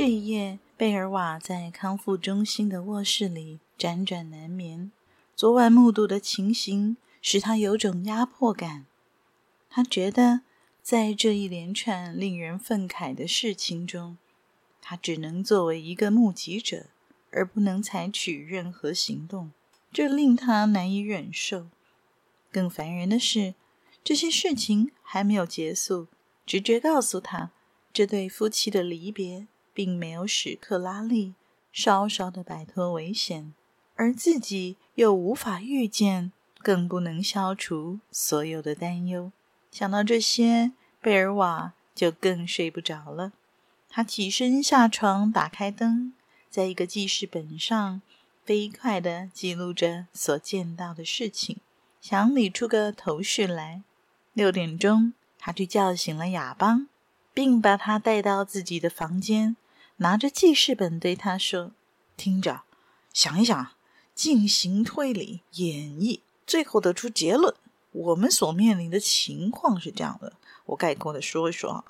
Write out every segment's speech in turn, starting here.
这一夜，贝尔瓦在康复中心的卧室里辗转难眠。昨晚目睹的情形使他有种压迫感。他觉得，在这一连串令人愤慨的事情中，他只能作为一个目击者，而不能采取任何行动。这令他难以忍受。更烦人的是，这些事情还没有结束。直觉告诉他，这对夫妻的离别。并没有使克拉丽稍稍的摆脱危险，而自己又无法预见，更不能消除所有的担忧。想到这些，贝尔瓦就更睡不着了。他起身下床，打开灯，在一个记事本上飞快地记录着所见到的事情，想理出个头绪来。六点钟，他去叫醒了亚邦，并把他带到自己的房间。拿着记事本对他说：“听着，想一想，进行推理、演绎，最后得出结论。我们所面临的情况是这样的，我概括的说一说啊。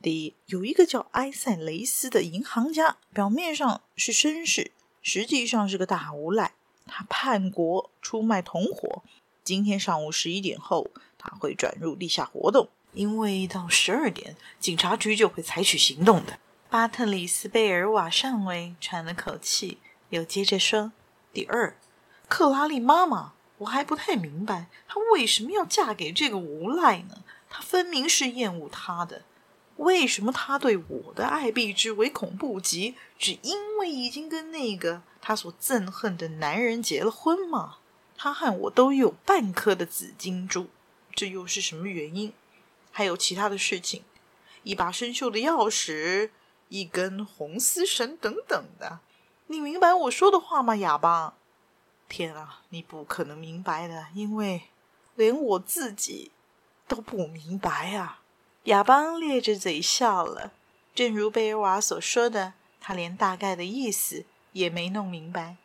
第一，有一个叫埃塞雷斯的银行家，表面上是绅士，实际上是个大无赖。他叛国，出卖同伙。今天上午十一点后，他会转入地下活动，因为到十二点，警察局就会采取行动的。”巴特里斯·贝尔瓦上尉喘了口气，又接着说：“第二，克拉丽妈妈，我还不太明白，她为什么要嫁给这个无赖呢？她分明是厌恶他的。为什么她对我的爱避之唯恐不及？只因为已经跟那个她所憎恨的男人结了婚吗？她和我都有半颗的紫金珠，这又是什么原因？还有其他的事情，一把生锈的钥匙。”一根红丝绳等等的，你明白我说的话吗，亚邦？天啊，你不可能明白的，因为连我自己都不明白啊！亚邦咧着嘴笑了。正如贝尔瓦所说的，他连大概的意思也没弄明白。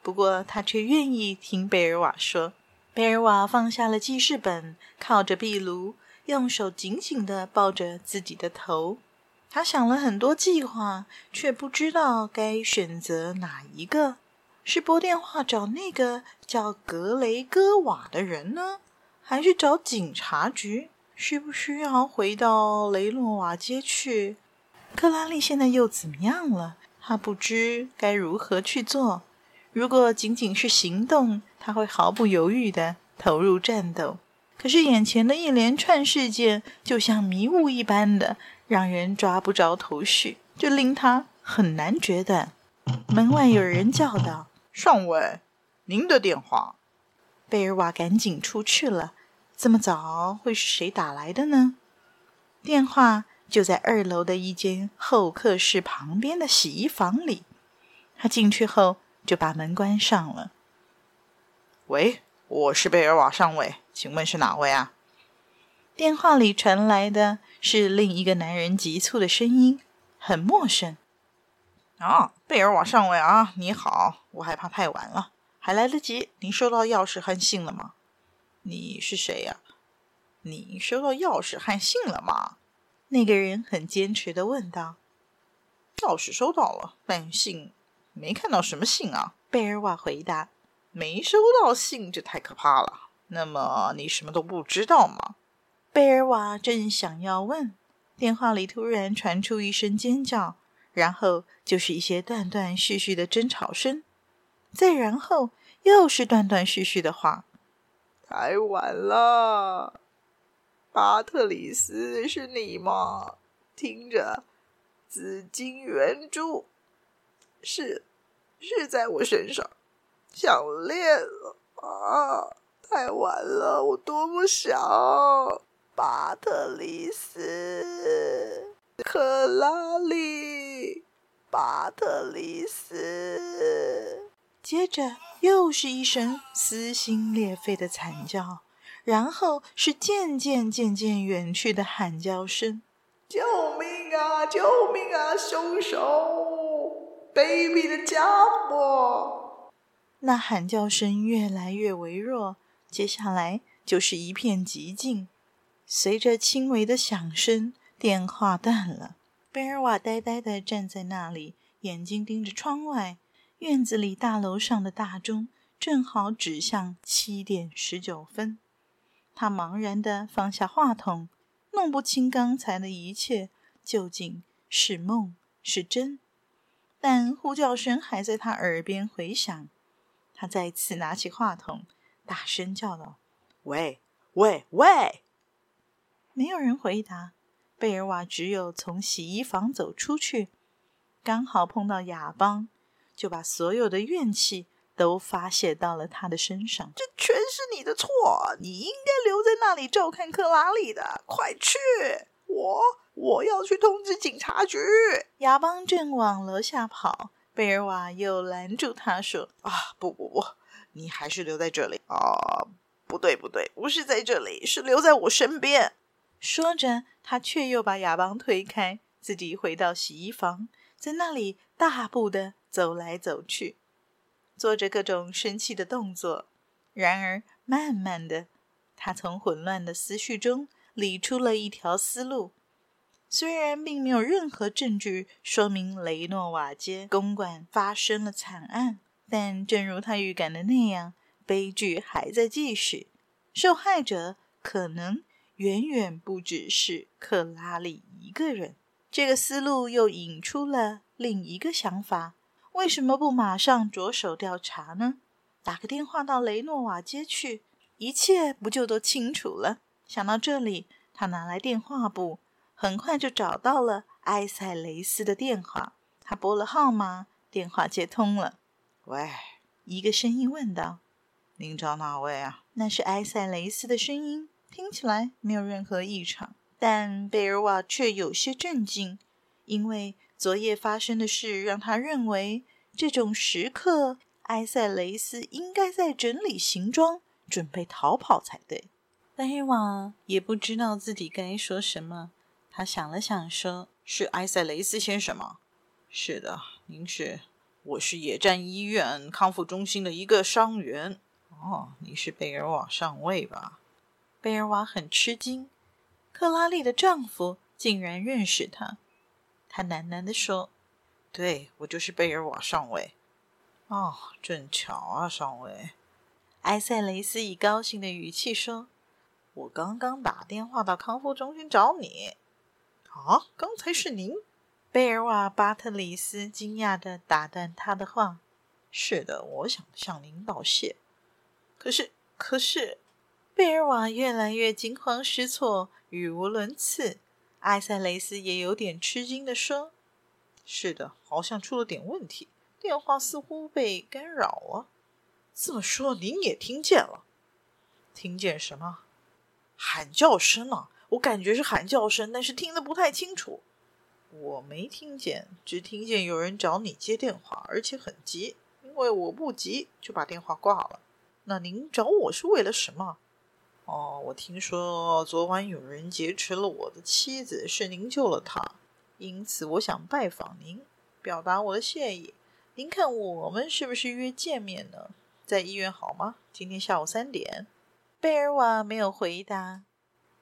不过他却愿意听贝尔瓦说。贝尔瓦放下了记事本，靠着壁炉，用手紧紧地抱着自己的头。他想了很多计划，却不知道该选择哪一个。是拨电话找那个叫格雷戈瓦的人呢，还是找警察局？需不需要回到雷诺瓦街去？克拉丽现在又怎么样了？他不知该如何去做。如果仅仅是行动，他会毫不犹豫地投入战斗。可是眼前的一连串事件，就像迷雾一般的。让人抓不着头绪，这令他很难决断。门外有人叫道：“上尉，您的电话。”贝尔瓦赶紧出去了。这么早，会是谁打来的呢？电话就在二楼的一间候客室旁边的洗衣房里。他进去后就把门关上了。喂，我是贝尔瓦上尉，请问是哪位啊？电话里传来的是另一个男人急促的声音，很陌生。啊，贝尔瓦上尉啊，你好，我害怕太晚了，还来得及。您收到钥匙和信了吗？你是谁呀？你收到钥匙和信了吗？那个人很坚持地问道。钥匙收到了，但信没看到什么信啊。贝尔瓦回答。没收到信，这太可怕了。那么你什么都不知道吗？贝尔瓦正想要问，电话里突然传出一声尖叫，然后就是一些断断续续的争吵声，再然后又是断断续续的话。太晚了，巴特里斯，是你吗？听着，紫金圆珠是是在我身上，项链啊！太晚了，我多么想。巴特里斯，克拉丽，巴特里斯。接着又是一声撕心裂肺的惨叫，然后是渐渐渐渐远去的喊叫声：“救命啊！救命啊！凶手！卑鄙的家伙！”那喊叫声越来越微弱，接下来就是一片寂静。随着轻微的响声，电话断了。贝尔瓦呆呆地站在那里，眼睛盯着窗外。院子里大楼上的大钟正好指向七点十九分。他茫然地放下话筒，弄不清刚才的一切究竟是梦是真。但呼叫声还在他耳边回响。他再次拿起话筒，大声叫道：“喂，喂，喂！”没有人回答，贝尔瓦只有从洗衣房走出去，刚好碰到亚邦，就把所有的怨气都发泄到了他的身上。这全是你的错，你应该留在那里照看克拉丽的。快去！我我要去通知警察局。亚邦正往楼下跑，贝尔瓦又拦住他说：“啊，不不不，你还是留在这里啊！不对不对，不是在这里，是留在我身边。”说着，他却又把亚邦推开，自己回到洗衣房，在那里大步的走来走去，做着各种生气的动作。然而，慢慢的，他从混乱的思绪中理出了一条思路。虽然并没有任何证据说明雷诺瓦街公馆发生了惨案，但正如他预感的那样，悲剧还在继续，受害者可能。远远不只是克拉里一个人。这个思路又引出了另一个想法：为什么不马上着手调查呢？打个电话到雷诺瓦街去，一切不就都清楚了？想到这里，他拿来电话簿，很快就找到了埃塞雷斯的电话。他拨了号码，电话接通了。喂，一个声音问道：“您找哪位啊？”那是埃塞雷斯的声音。听起来没有任何异常，但贝尔瓦却有些震惊，因为昨夜发生的事让他认为，这种时刻埃塞雷斯应该在整理行装，准备逃跑才对。贝尔瓦也不知道自己该说什么，他想了想说：“是埃塞雷斯先生吗？”“是的，您是，我是野战医院康复中心的一个伤员。”“哦，你是贝尔瓦上尉吧？”贝尔瓦很吃惊，克拉丽的丈夫竟然认识他。他喃喃地说：“对，我就是贝尔瓦上尉。”“哦，正巧啊，上尉。”埃塞雷斯以高兴的语气说：“我刚刚打电话到康复中心找你。”“啊，刚才是您？”贝尔瓦巴特里斯惊讶地打断他的话：“是的，我想向您道谢。可是，可是……”贝尔瓦越来越惊慌失措，语无伦次。埃塞雷斯也有点吃惊地说：“是的，好像出了点问题，电话似乎被干扰了。这么说，您也听见了？听见什么？喊叫声啊！我感觉是喊叫声，但是听得不太清楚。我没听见，只听见有人找你接电话，而且很急。因为我不急，就把电话挂了。那您找我是为了什么？”哦，我听说昨晚有人劫持了我的妻子，是您救了她，因此我想拜访您，表达我的谢意。您看我们是不是约见面呢？在医院好吗？今天下午三点。贝尔瓦没有回答，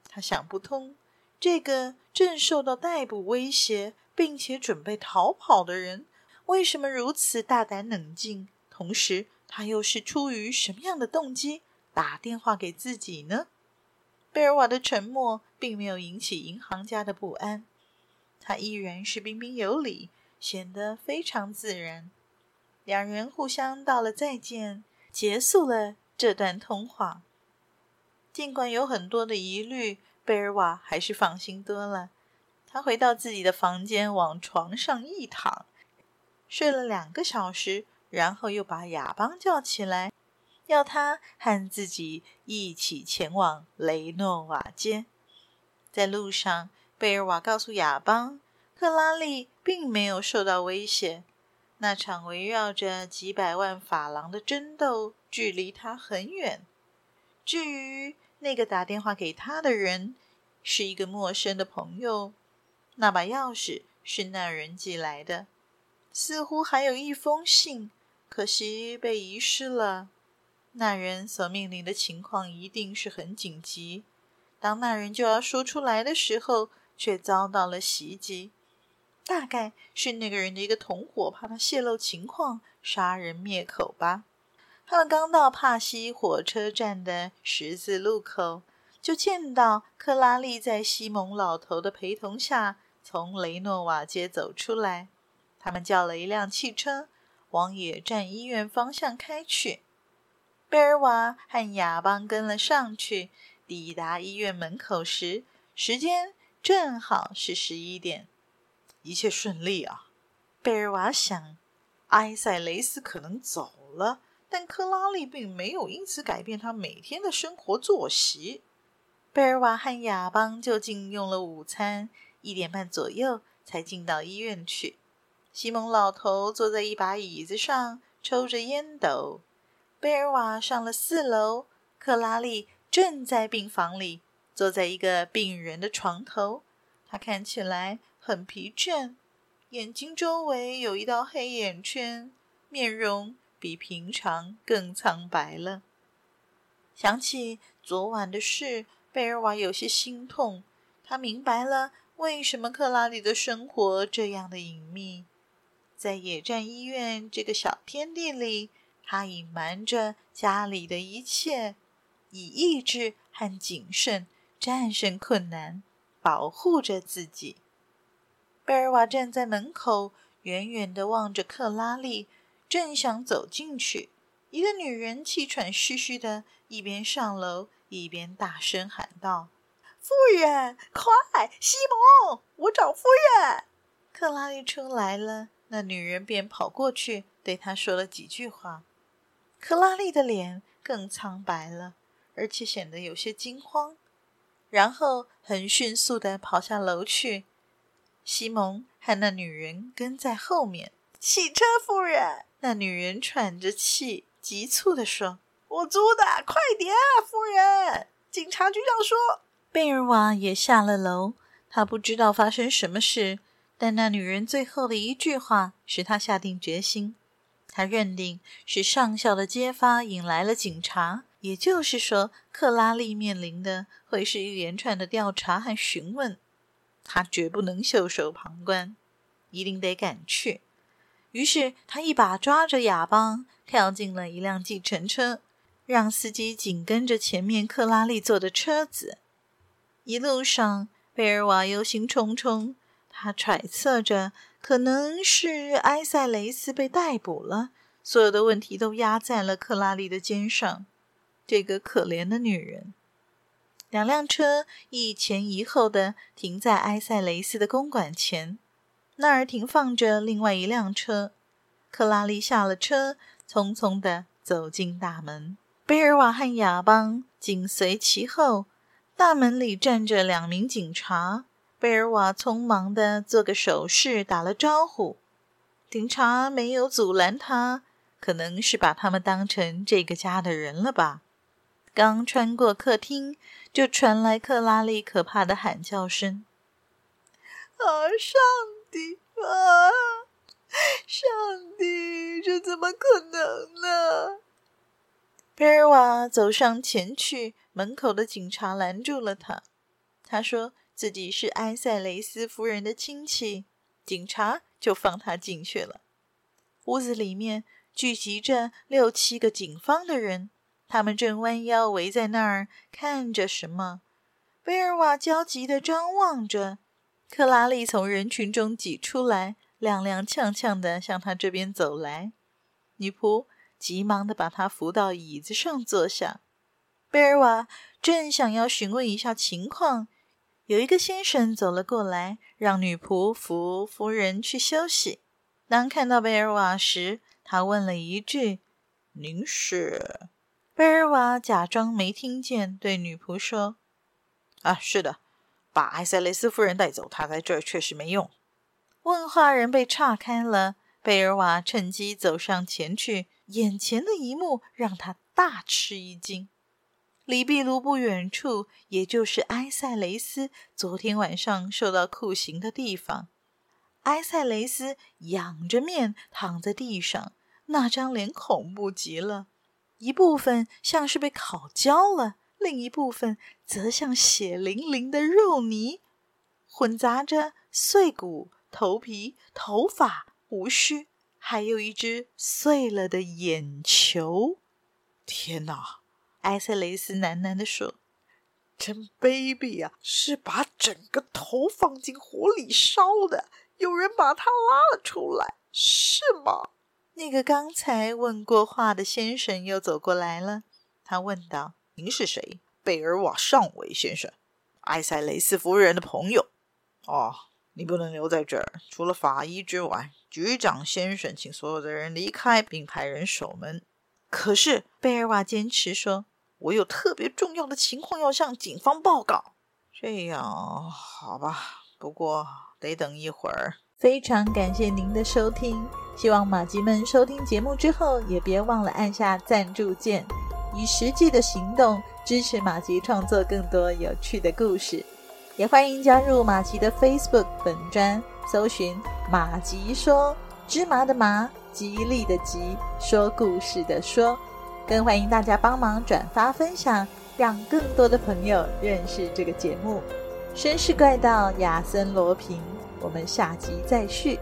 他想不通，这个正受到逮捕威胁，并且准备逃跑的人，为什么如此大胆冷静？同时，他又是出于什么样的动机？打电话给自己呢？贝尔瓦的沉默并没有引起银行家的不安，他依然是彬彬有礼，显得非常自然。两人互相道了再见，结束了这段通话。尽管有很多的疑虑，贝尔瓦还是放心多了。他回到自己的房间，往床上一躺，睡了两个小时，然后又把亚邦叫起来。要他和自己一起前往雷诺瓦街。在路上，贝尔瓦告诉亚邦，克拉丽并没有受到威胁。那场围绕着几百万法郎的争斗，距离他很远。至于那个打电话给他的人，是一个陌生的朋友。那把钥匙是那人寄来的，似乎还有一封信，可惜被遗失了。那人所面临的情况一定是很紧急。当那人就要说出来的时候，却遭到了袭击。大概是那个人的一个同伙怕他泄露情况，杀人灭口吧。他们刚到帕西火车站的十字路口，就见到克拉丽在西蒙老头的陪同下从雷诺瓦街走出来。他们叫了一辆汽车，往野战医院方向开去。贝尔瓦和亚邦跟了上去。抵达医院门口时，时间正好是十一点。一切顺利啊，贝尔瓦想。埃塞雷斯可能走了，但克拉丽并没有因此改变他每天的生活作息。贝尔瓦和亚邦就近用了午餐，一点半左右才进到医院去。西蒙老头坐在一把椅子上，抽着烟斗。贝尔瓦上了四楼，克拉丽正在病房里，坐在一个病人的床头。他看起来很疲倦，眼睛周围有一道黑眼圈，面容比平常更苍白了。想起昨晚的事，贝尔瓦有些心痛。他明白了为什么克拉丽的生活这样的隐秘，在野战医院这个小天地里，他隐瞒着家里的一切，以意志和谨慎战胜困难，保护着自己。贝尔瓦站在门口，远远地望着克拉丽，正想走进去。一个女人气喘吁吁地一边上楼，一边大声喊道：“夫人，快！西蒙，我找夫人！”克拉丽出来了，那女人便跑过去，对她说了几句话。克拉丽的脸更苍白了，而且显得有些惊慌，然后很迅速地跑下楼去。西蒙和那女人跟在后面。汽车夫人，那女人喘着气，急促地说：“我租的，快点啊，夫人！警察局长说。”贝尔瓦也下了楼，他不知道发生什么事，但那女人最后的一句话使他下定决心。他认定是上校的揭发引来了警察，也就是说，克拉丽面临的会是一连串的调查和询问。他绝不能袖手旁观，一定得赶去。于是他一把抓着哑巴，跳进了一辆计程车，让司机紧跟着前面克拉丽坐的车子。一路上，贝尔瓦忧心忡忡，他揣测着，可能是埃塞雷斯被逮捕了，所有的问题都压在了克拉丽的肩上。这个可怜的女人。两辆车一前一后地停在埃塞雷斯的公馆前，那儿停放着另外一辆车。克拉丽下了车，匆匆地走进大门。贝尔瓦和亚邦紧随其后。大门里站着两名警察。贝尔瓦匆忙地做个手势，打了招呼。警察没有阻拦他，可能是把他们当成这个家的人了吧。刚穿过客厅，就传来克拉丽可怕的喊叫声：“啊，上帝啊，上帝，这怎么可能呢？”贝尔瓦走上前去，门口的警察拦住了他。他说自己是埃塞雷斯夫人的亲戚，警察就放他进去了。屋子里面聚集着六七个警方的人。他们正弯腰围在那儿看着什么。贝尔瓦焦急地张望着。克拉丽从人群中挤出来，踉踉跄跄地向他这边走来。女仆急忙地把她扶到椅子上坐下。贝尔瓦正想要询问一下情况，有一个先生走了过来，让女仆扶夫人去休息。当看到贝尔瓦时，他问了一句：“您是？”贝尔瓦假装没听见，对女仆说：“啊，是的，把埃塞雷斯夫人带走，她在这儿确实没用。问话人被岔开了，贝尔瓦趁机走上前去，眼前的一幕让他大吃一惊。离壁炉不远处，也就是埃塞雷斯昨天晚上受到酷刑的地方。埃塞雷斯仰着面躺在地上，那张脸恐怖极了，一部分像是被烤焦了，另一部分则像血淋淋的肉泥，混杂着碎骨、头皮、头发、胡须，还有一只碎了的眼球。天哪！埃塞雷斯喃喃地说：“真卑鄙啊！是把整个头放进火里烧的。”有人把他拉了出来，是吗？那个刚才问过话的先生又走过来了。他问道：“您是谁？”贝尔瓦上尉先生，埃塞雷斯夫人的朋友。哦，你不能留在这儿，除了法医之外，局长先生，请所有的人离开，并派人守门。可是贝尔瓦坚持说：“我有特别重要的情况要向警方报告。”这样，好吧。不过。得等一会儿。非常感谢您的收听，希望马吉们收听节目之后也别忘了按下赞助键，以实际的行动支持马吉创作更多有趣的故事。也欢迎加入马吉的 Facebook 本专，搜寻“马吉说芝麻的麻，吉利的吉，说故事的说”。更欢迎大家帮忙转发分享，让更多的朋友认识这个节目。绅士怪盗亚森罗平。我们下集再续。